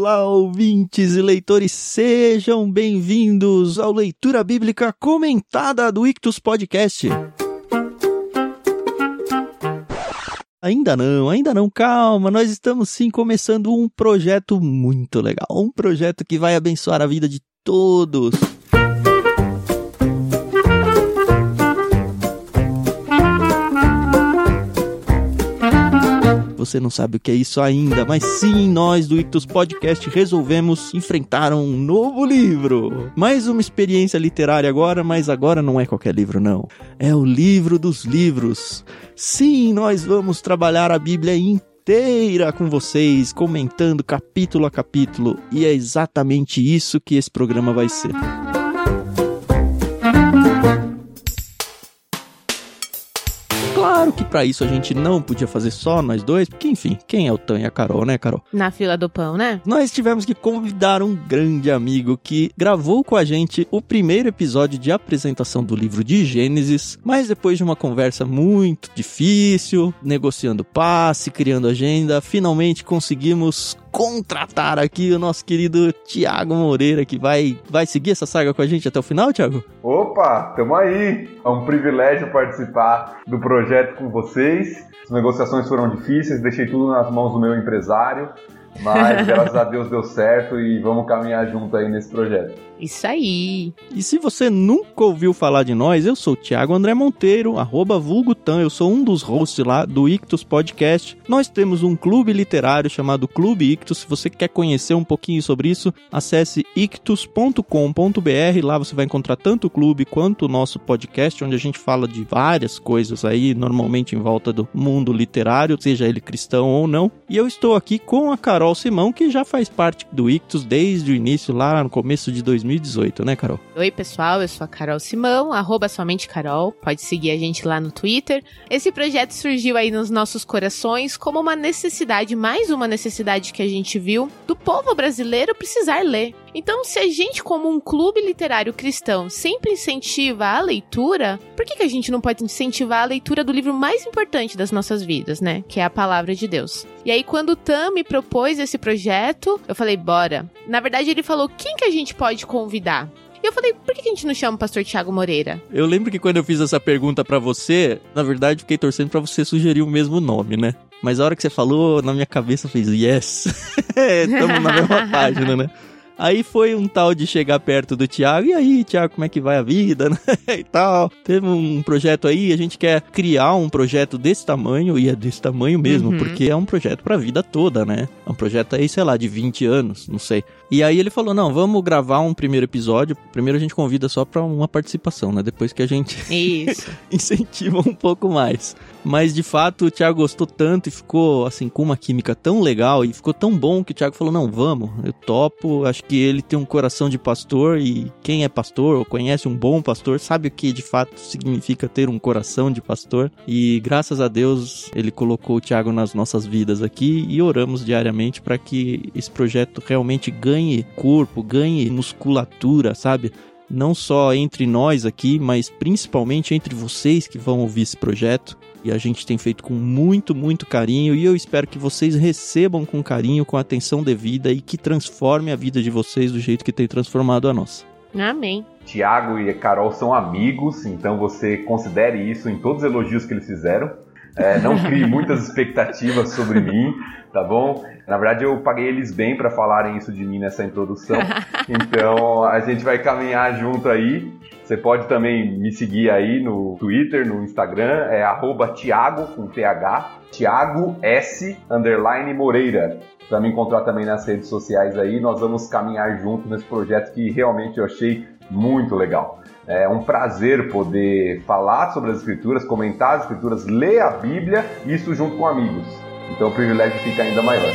Olá, ouvintes e leitores, sejam bem-vindos ao Leitura Bíblica Comentada do Ictus Podcast. Ainda não, ainda não, calma, nós estamos sim começando um projeto muito legal, um projeto que vai abençoar a vida de todos. Você não sabe o que é isso ainda, mas sim, nós do Ictus Podcast resolvemos enfrentar um novo livro. Mais uma experiência literária agora, mas agora não é qualquer livro, não. É o livro dos livros. Sim, nós vamos trabalhar a Bíblia inteira com vocês, comentando capítulo a capítulo, e é exatamente isso que esse programa vai ser. Claro que para isso a gente não podia fazer só nós dois, porque enfim, quem é o Tan e a Carol, né, Carol? Na fila do pão, né? Nós tivemos que convidar um grande amigo que gravou com a gente o primeiro episódio de apresentação do livro de Gênesis, mas depois de uma conversa muito difícil, negociando passe, criando agenda, finalmente conseguimos contratar aqui o nosso querido Tiago Moreira, que vai, vai seguir essa saga com a gente até o final, Tiago? Opa, tamo aí! É um privilégio participar do projeto com vocês. As negociações foram difíceis, deixei tudo nas mãos do meu empresário, mas graças a Deus deu certo e vamos caminhar junto aí nesse projeto. Isso aí. E se você nunca ouviu falar de nós, eu sou o Thiago André Monteiro, arroba vulgutan, eu sou um dos hosts lá do Ictus Podcast. Nós temos um clube literário chamado Clube Ictus. Se você quer conhecer um pouquinho sobre isso, acesse ictus.com.br. Lá você vai encontrar tanto o clube quanto o nosso podcast, onde a gente fala de várias coisas aí, normalmente em volta do mundo literário, seja ele cristão ou não. E eu estou aqui com a Carol Simão, que já faz parte do Ictus desde o início, lá no começo de 2000 2018, né, Carol? Oi, pessoal, eu sou a Carol Simão, arroba somente Carol, pode seguir a gente lá no Twitter. Esse projeto surgiu aí nos nossos corações como uma necessidade, mais uma necessidade que a gente viu, do povo brasileiro precisar ler. Então, se a gente, como um clube literário cristão, sempre incentiva a leitura, por que, que a gente não pode incentivar a leitura do livro mais importante das nossas vidas, né? Que é a palavra de Deus. E aí, quando o Tam me propôs esse projeto, eu falei, bora. Na verdade, ele falou: quem que a gente pode convidar? E eu falei, por que a gente não chama o pastor Tiago Moreira? Eu lembro que quando eu fiz essa pergunta para você, na verdade, fiquei torcendo para você sugerir o mesmo nome, né? Mas a hora que você falou, na minha cabeça fez yes. Estamos na mesma página, né? Aí foi um tal de chegar perto do Thiago, e aí, Thiago, como é que vai a vida, né? e tal. Teve um projeto aí, a gente quer criar um projeto desse tamanho, e é desse tamanho mesmo, uhum. porque é um projeto pra vida toda, né? É um projeto aí, sei lá, de 20 anos, não sei. E aí ele falou: não, vamos gravar um primeiro episódio. Primeiro a gente convida só pra uma participação, né? Depois que a gente incentiva um pouco mais. Mas de fato o Thiago gostou tanto e ficou assim com uma química tão legal e ficou tão bom que o Thiago falou: não, vamos, eu topo. Acho que ele tem um coração de pastor e quem é pastor ou conhece um bom pastor sabe o que de fato significa ter um coração de pastor. E graças a Deus ele colocou o Thiago nas nossas vidas aqui e oramos diariamente para que esse projeto realmente ganhe corpo, ganhe musculatura, sabe? Não só entre nós aqui, mas principalmente entre vocês que vão ouvir esse projeto. E a gente tem feito com muito, muito carinho. E eu espero que vocês recebam com carinho, com atenção devida e que transforme a vida de vocês do jeito que tem transformado a nossa. Amém. Tiago e Carol são amigos, então você considere isso em todos os elogios que eles fizeram. É, não crie muitas expectativas sobre mim, tá bom? Na verdade, eu paguei eles bem para falarem isso de mim nessa introdução. Então, a gente vai caminhar junto aí. Você pode também me seguir aí no Twitter, no Instagram, é arroba Thiago, com TH, Thiago S, underline Moreira. Para me encontrar também nas redes sociais aí, nós vamos caminhar junto nesse projeto que realmente eu achei muito legal. É um prazer poder falar sobre as escrituras, comentar as escrituras, ler a Bíblia, isso junto com amigos. Então o privilégio fica ainda maior.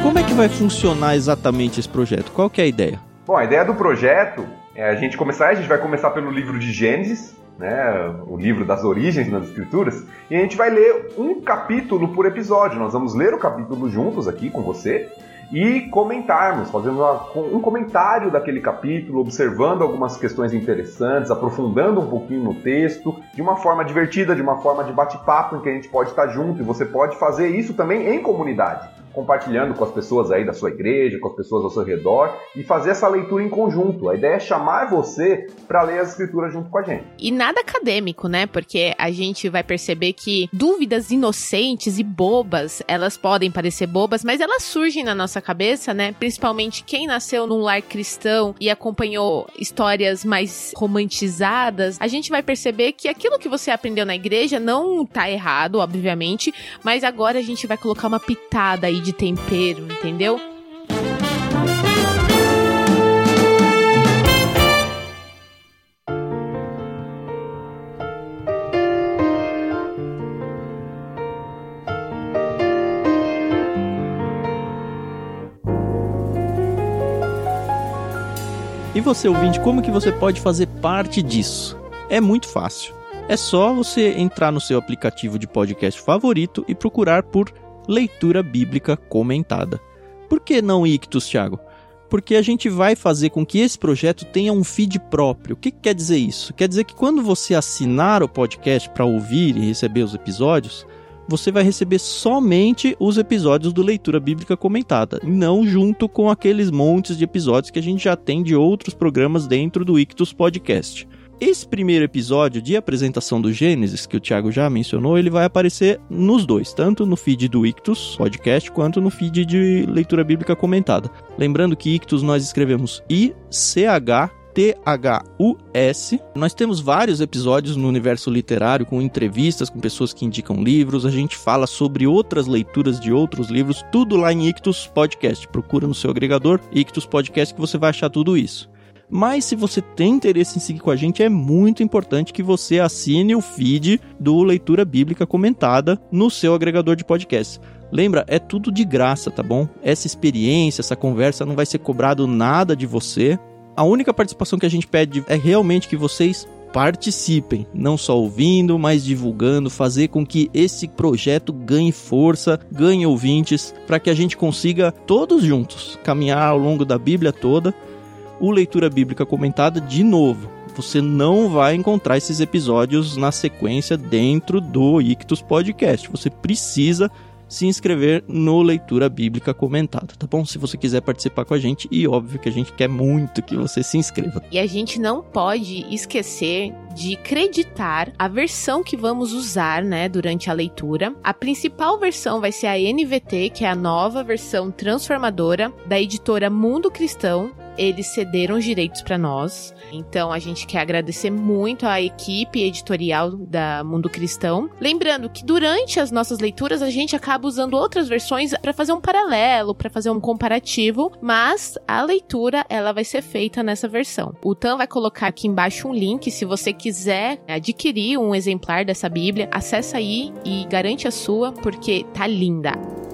Como é que vai funcionar exatamente esse projeto? Qual que é a ideia? Bom, a ideia do projeto é a gente começar, a gente vai começar pelo livro de Gênesis, né, o livro das origens das escrituras, e a gente vai ler um capítulo por episódio. Nós vamos ler o capítulo juntos aqui com você e comentarmos, fazendo um comentário daquele capítulo, observando algumas questões interessantes, aprofundando um pouquinho no texto, de uma forma divertida, de uma forma de bate-papo em que a gente pode estar junto e você pode fazer isso também em comunidade compartilhando com as pessoas aí da sua igreja, com as pessoas ao seu redor e fazer essa leitura em conjunto. A ideia é chamar você para ler as escrituras junto com a gente. E nada acadêmico, né? Porque a gente vai perceber que dúvidas inocentes e bobas, elas podem parecer bobas, mas elas surgem na nossa cabeça, né? Principalmente quem nasceu num lar cristão e acompanhou histórias mais romantizadas, a gente vai perceber que aquilo que você aprendeu na igreja não tá errado, obviamente, mas agora a gente vai colocar uma pitada aí de tempero, entendeu? E você, ouvinte, como que você pode fazer parte disso? É muito fácil. É só você entrar no seu aplicativo de podcast favorito e procurar por leitura bíblica comentada. Por que não Ictus, Thiago? Porque a gente vai fazer com que esse projeto tenha um feed próprio. O que, que quer dizer isso? Quer dizer que quando você assinar o podcast para ouvir e receber os episódios, você vai receber somente os episódios do Leitura Bíblica Comentada, não junto com aqueles montes de episódios que a gente já tem de outros programas dentro do Ictus Podcast. Esse primeiro episódio de apresentação do Gênesis, que o Thiago já mencionou, ele vai aparecer nos dois, tanto no feed do Ictus Podcast quanto no feed de leitura bíblica comentada. Lembrando que Ictus nós escrevemos I-C-H T-H-U-S. Nós temos vários episódios no universo literário com entrevistas com pessoas que indicam livros. A gente fala sobre outras leituras de outros livros, tudo lá em Ictus Podcast. Procura no seu agregador Ictus Podcast que você vai achar tudo isso. Mas se você tem interesse em seguir com a gente, é muito importante que você assine o feed do Leitura Bíblica Comentada no seu agregador de podcasts. Lembra, é tudo de graça, tá bom? Essa experiência, essa conversa não vai ser cobrado nada de você. A única participação que a gente pede é realmente que vocês participem, não só ouvindo, mas divulgando, fazer com que esse projeto ganhe força, ganhe ouvintes, para que a gente consiga todos juntos caminhar ao longo da Bíblia toda o Leitura Bíblica Comentada de novo. Você não vai encontrar esses episódios na sequência dentro do Ictus Podcast. Você precisa se inscrever no Leitura Bíblica Comentada, tá bom? Se você quiser participar com a gente, e óbvio que a gente quer muito que você se inscreva. E a gente não pode esquecer de creditar a versão que vamos usar, né, durante a leitura. A principal versão vai ser a NVT, que é a nova versão transformadora da editora Mundo Cristão, eles cederam os direitos para nós. Então a gente quer agradecer muito à equipe editorial da Mundo Cristão. Lembrando que durante as nossas leituras a gente acaba usando outras versões para fazer um paralelo, para fazer um comparativo, mas a leitura ela vai ser feita nessa versão. O Tan vai colocar aqui embaixo um link se você quiser adquirir um exemplar dessa Bíblia, acessa aí e garante a sua porque tá linda.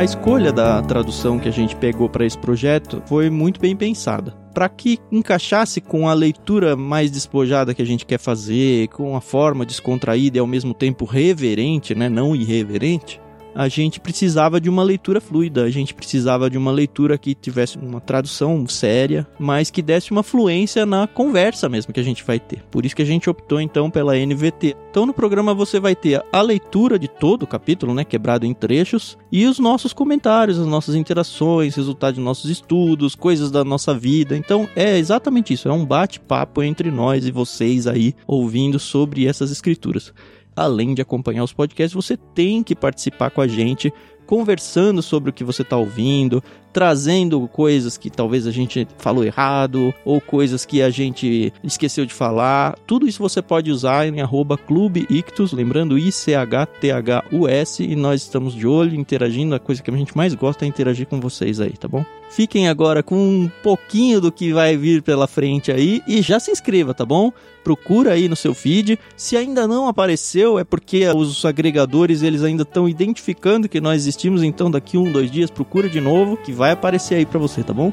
A escolha da tradução que a gente pegou para esse projeto foi muito bem pensada. Para que encaixasse com a leitura mais despojada que a gente quer fazer, com a forma descontraída e ao mesmo tempo reverente, né, não irreverente, a gente precisava de uma leitura fluida, a gente precisava de uma leitura que tivesse uma tradução séria, mas que desse uma fluência na conversa mesmo que a gente vai ter. Por isso que a gente optou então pela NVT. Então no programa você vai ter a leitura de todo o capítulo, né, quebrado em trechos, e os nossos comentários, as nossas interações, resultado de nossos estudos, coisas da nossa vida. Então é exatamente isso, é um bate-papo entre nós e vocês aí ouvindo sobre essas escrituras além de acompanhar os podcasts, você tem que participar com a gente, conversando sobre o que você está ouvindo, trazendo coisas que talvez a gente falou errado ou coisas que a gente esqueceu de falar. Tudo isso você pode usar em arroba Clube Ictus, lembrando I-C-H-T-H-U-S, e nós estamos de olho, interagindo. A coisa que a gente mais gosta é interagir com vocês aí, tá bom? Fiquem agora com um pouquinho do que vai vir pela frente aí e já se inscreva, tá bom? Procura aí no seu feed. Se ainda não apareceu, é porque os agregadores eles ainda estão identificando que nós existimos. Então, daqui um, dois dias, procura de novo que vai aparecer aí para você, tá bom?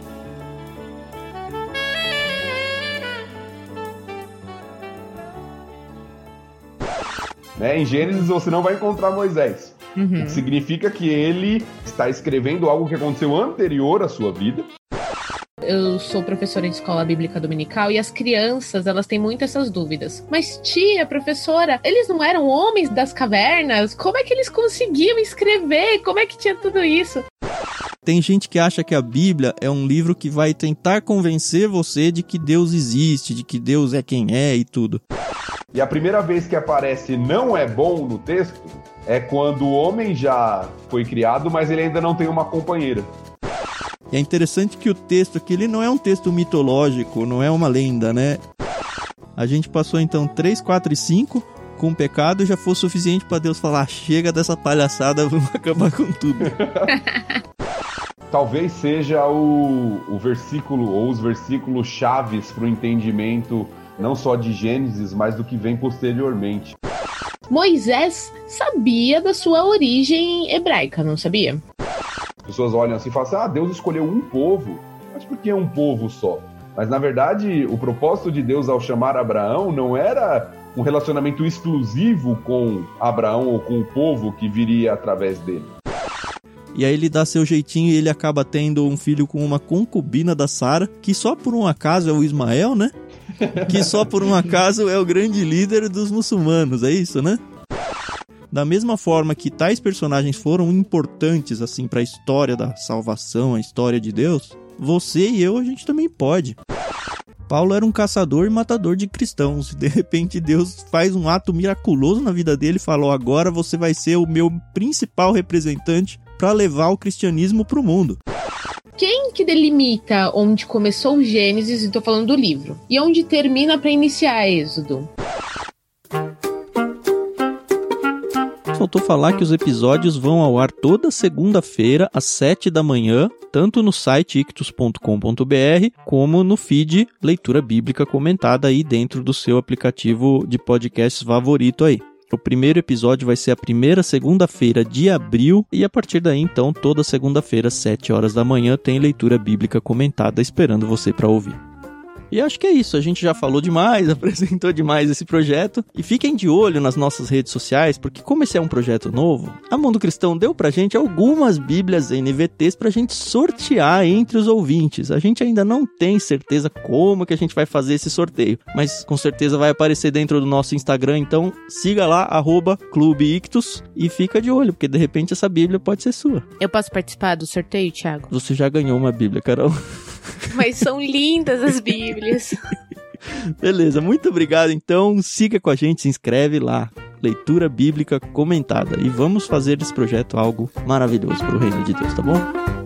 Né? Em Gênesis você não vai encontrar Moisés. Uhum. O que significa que ele está escrevendo algo que aconteceu anterior à sua vida. Eu sou professora de escola bíblica dominical e as crianças, elas têm muito essas dúvidas. Mas tia, professora, eles não eram homens das cavernas? Como é que eles conseguiam escrever? Como é que tinha tudo isso? Tem gente que acha que a Bíblia é um livro que vai tentar convencer você de que Deus existe, de que Deus é quem é e tudo. E a primeira vez que aparece não é bom no texto é quando o homem já foi criado, mas ele ainda não tem uma companheira. E é interessante que o texto aqui ele não é um texto mitológico, não é uma lenda, né? A gente passou então 3, 4 e 5 com o pecado já foi suficiente para Deus falar: chega dessa palhaçada, vamos acabar com tudo. Talvez seja o, o versículo ou os versículos chaves para o entendimento não só de Gênesis, mas do que vem posteriormente. Moisés sabia da sua origem hebraica, não sabia? As pessoas olham assim e falam assim: ah, Deus escolheu um povo, mas por que um povo só? Mas na verdade, o propósito de Deus ao chamar Abraão não era um relacionamento exclusivo com Abraão ou com o povo que viria através dele. E aí ele dá seu jeitinho e ele acaba tendo um filho com uma concubina da Sara, que só por um acaso é o Ismael, né? Que só por um acaso é o grande líder dos muçulmanos, é isso, né? Da mesma forma que tais personagens foram importantes assim para a história da salvação, a história de Deus, você e eu a gente também pode. Paulo era um caçador e matador de cristãos. De repente Deus faz um ato miraculoso na vida dele e falou: "Agora você vai ser o meu principal representante para levar o cristianismo para o mundo". Quem que delimita onde começou o Gênesis, e tô falando do livro, e onde termina para iniciar Êxodo? Faltou falar que os episódios vão ao ar toda segunda-feira às 7 da manhã, tanto no site ictus.com.br como no feed Leitura Bíblica Comentada aí dentro do seu aplicativo de podcasts favorito aí. O primeiro episódio vai ser a primeira segunda-feira de abril e a partir daí então toda segunda-feira às 7 horas da manhã tem leitura bíblica comentada esperando você para ouvir. E acho que é isso, a gente já falou demais, apresentou demais esse projeto. E fiquem de olho nas nossas redes sociais, porque como esse é um projeto novo, a Mundo Cristão deu pra gente algumas bíblias NVTs pra gente sortear entre os ouvintes. A gente ainda não tem certeza como que a gente vai fazer esse sorteio, mas com certeza vai aparecer dentro do nosso Instagram, então siga lá, arroba Clube Ictus, e fica de olho, porque de repente essa bíblia pode ser sua. Eu posso participar do sorteio, Thiago? Você já ganhou uma bíblia, Carol. Mas são lindas as bíblias. Beleza, muito obrigado. Então, siga com a gente, se inscreve lá. Leitura Bíblica Comentada. E vamos fazer desse projeto algo maravilhoso para o reino de Deus, tá bom?